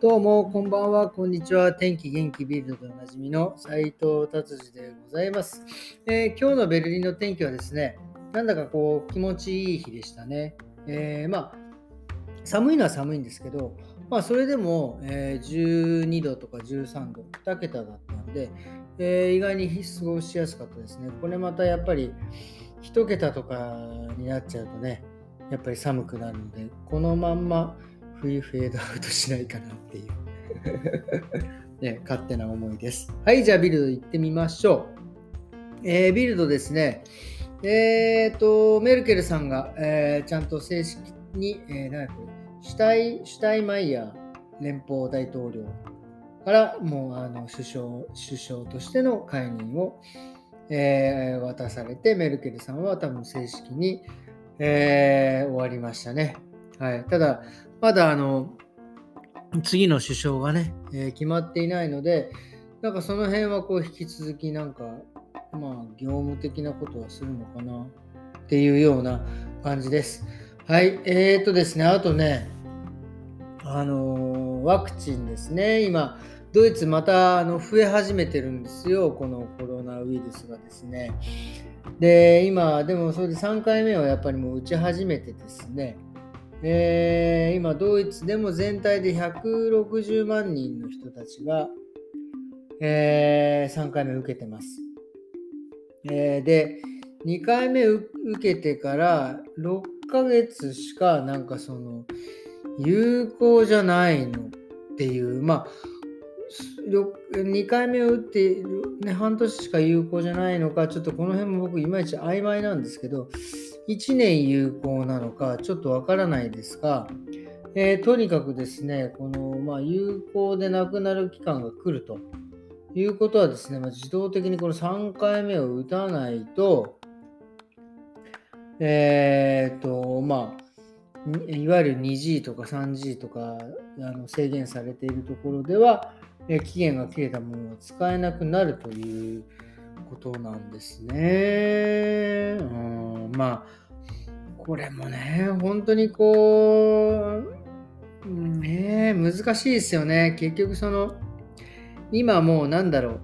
どうも、こんばんは、こんにちは。天気元気ビルドでおなじみの斉藤達治でございます、えー、今日のベルリンの天気はですね、なんだかこう気持ちいい日でしたね。えー、まあ、寒いのは寒いんですけど、まあ、それでも、えー、12度とか13度、2桁だったんで、えー、意外に過ごしやすかったですね。これまたやっぱり1桁とかになっちゃうとね、やっぱり寒くなるので、このまんま冬フェードアウトしないかなっていうね、勝手な思いです。はい、じゃあビルド行ってみましょう。えー、ビルドですね。えっ、ー、と、メルケルさんが、えー、ちゃんと正式に、えー、何これシュタイ、シュタイマイヤー連邦大統領からもうあの首相首相としての解任を、えー、渡されて、メルケルさんは多分正式に、えー、終わりましたね。はい、ただ、まだあの次の首相がね、えー、決まっていないので、なんかその辺はこう引き続きなんか、まあ業務的なことはするのかなっていうような感じです。はい、えーとですね、あとね、あのー、ワクチンですね、今、ドイツまたあの増え始めてるんですよ、このコロナウイルスがですね。で、今、でもそれで3回目はやっぱりもう打ち始めてですね、えー、今、ドイツでも全体で160万人の人たちが、えー、3回目受けてます。えー、で、2回目受けてから6ヶ月しかなんかその有効じゃないのっていう、まあ、2回目を打って、ね、半年しか有効じゃないのか、ちょっとこの辺も僕いまいち曖昧なんですけど、1年有効なのかちょっとわからないですが、えー、とにかくですね、この、まあ、有効でなくなる期間が来るということはですね、まあ、自動的にこの3回目を打たないと、えっ、と、まあ、いわゆる 2G とか 3G とかあの制限されているところでは、え期限が切れたものを使えなくなるということなんですね。うん、まあ、これもね、本当にこう、ね、難しいですよね。結局その、今もうなんだろう。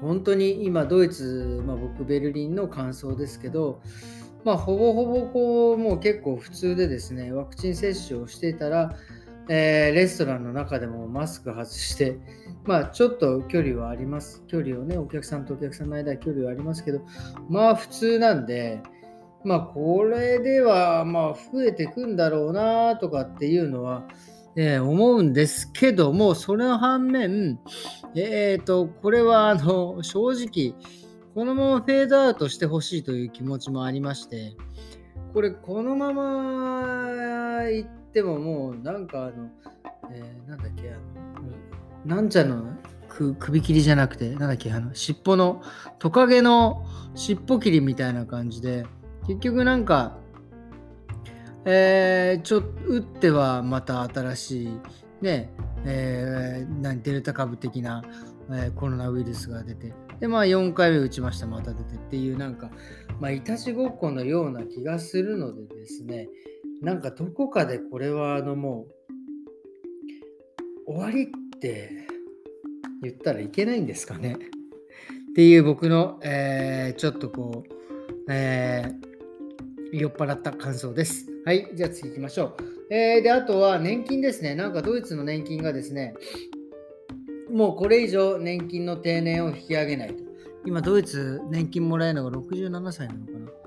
本当に今ドイツ、まあ、僕ベルリンの感想ですけど、まあ、ほぼほぼこうもう結構普通でですねワクチン接種をしていたら、えー、レストランの中でもマスク外して、まあ、ちょっと距離はあります。距離をね、お客さんとお客さんの間距離はありますけど、まあ普通なんで、まあこれではまあ増えてくんだろうなとかっていうのは、えー、思うんですけども、その反面、えっ、ー、と、これはあの正直、このままフェードアウトしてほしいという気持ちもありまして、これこのままいってももうなんかあの、えー、なんだっけ、あの、なんちゃのく首切りじゃなくて、なんだっけ、あの、尻尾の、トカゲの尻尾切りみたいな感じで、結局なんか、えー、ちょっ打ってはまた新しい、ね、えー、デルタ株的な、えー、コロナウイルスが出て、で、まあ4回目打ちました、また出てっていう、なんか、まあ、いたちごっこのような気がするのでですね、なんかどこかでこれはあのもう、終わりって言ったらいけないんですかねっていう僕の、えー、ちょっとこう、えー、酔っ払った感想です。はい、じゃあ次行きましょう。えー、で、あとは年金ですね。なんかドイツの年金がですね、もうこれ以上年金の定年を引き上げないと。今、ドイツ年金もらえるのが67歳なのかな。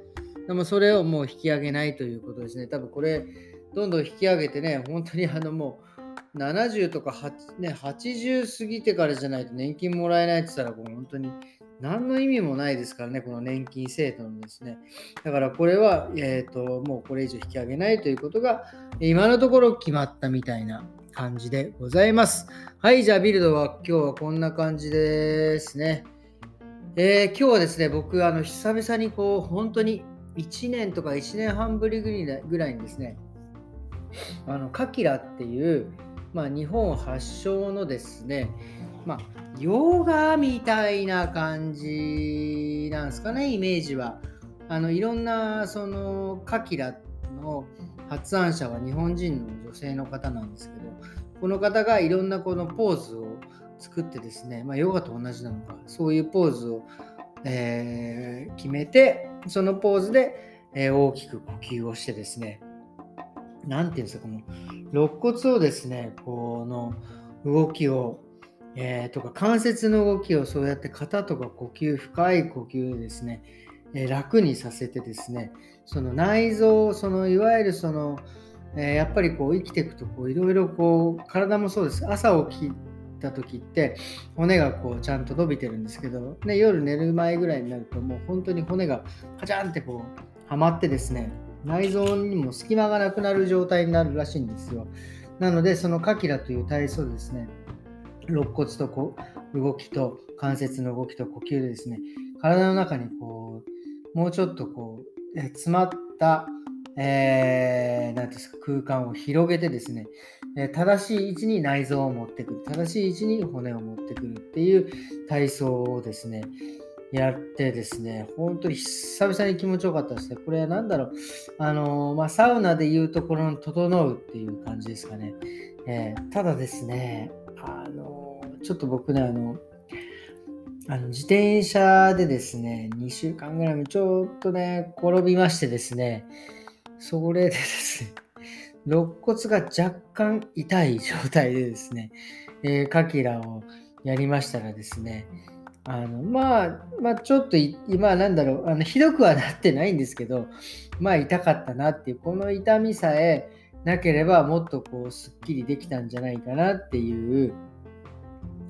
でもそれをもう引き上げないということですね。多分これ、どんどん引き上げてね、本当にあのもう70とか8、ね、80過ぎてからじゃないと年金もらえないって言ったら、本当に何の意味もないですからね、この年金制度のですね。だからこれは、えーと、もうこれ以上引き上げないということが、今のところ決まったみたいな感じでございます。はい、じゃあビルドは今日はこんな感じですね。えー、今日はですね、僕、あの久々にこう、本当に1年とか1年半ぶりぐらいにですね、あのカキラっていう、まあ、日本発祥のですね、まあ、ヨガみたいな感じなんですかね、イメージは。あのいろんなそのカキラの発案者は日本人の女性の方なんですけど、この方がいろんなこのポーズを作ってですね、まあ、ヨガと同じなのか、そういうポーズを、えー、決めて、そのポーズで、えー、大きく呼吸をしてですね、なんていうんですか、この肋骨をですね、この動きを、えー、とか関節の動きをそうやって肩とか呼吸、深い呼吸でですね、えー、楽にさせてですね、その内臓、そのいわゆるその、え、やっぱりこう生きていくといろいろこう体もそうです。朝起きた時って骨がこうちゃんと伸びてるんですけど、ね、夜寝る前ぐらいになるともう本当に骨がカチャンってこうはまってですね内臓にも隙間がなくなる状態になるらしいんですよ。なので、そのカキラという体操ですね、肋骨とこう動きと関節の動きと呼吸でですね、体の中にこう、もうちょっとこう、え詰まった、えー、ですか、空間を広げてですね、え正しい位置に内臓を持ってくる、正しい位置に骨を持ってくるっていう体操をですね、やってですね、本当に久々に気持ちよかったですね。これは何だろう、あのまあ、サウナでいうところの整うっていう感じですかね。えー、ただですね、あのちょっと僕ね、あの、あの自転車でですね、2週間ぐらいもちょっとね、転びましてですね、それでですね、肋骨が若干痛い状態でですね、えー、カキラをやりましたらですね、あのまあ、まあ、ちょっと今なんだろうあのひどくはなってないんですけどまあ痛かったなっていうこの痛みさえなければもっとこうすっきりできたんじゃないかなっていう、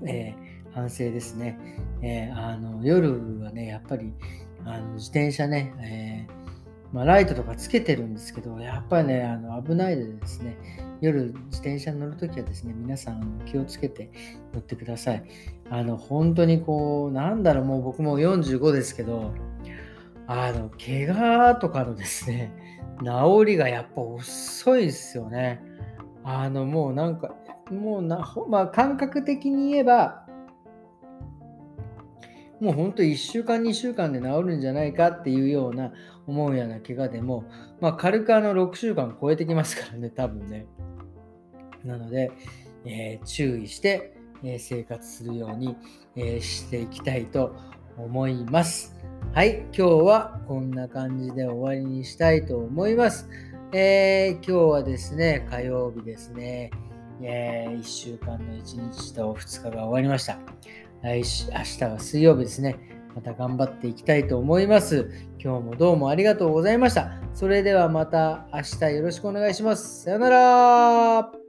えー、反省ですね、えー、あの夜はねやっぱりあの自転車ね、えーまあ、ライトとかつけてるんですけど、やっぱりね、あの危ないでですね、夜自転車に乗るときはですね、皆さん気をつけて乗ってください。あの、本当にこう、なんだろう、もう僕も45ですけど、あの、怪我とかのですね、治りがやっぱ遅いですよね。あの、もうなんか、もうな、まあ、感覚的に言えば、もう本当1週間、2週間で治るんじゃないかっていうような思うような怪我でも、まあ、軽くあの6週間超えてきますからね、多分ね。なので、えー、注意して、えー、生活するように、えー、していきたいと思います。はい、今日はこんな感じで終わりにしたいと思います。え今日はですね、火曜日ですね、え1週間の1日と2日が終わりました。来週、明日は水曜日ですね。また頑張っていきたいと思います。今日もどうもありがとうございました。それではまた明日よろしくお願いします。さよなら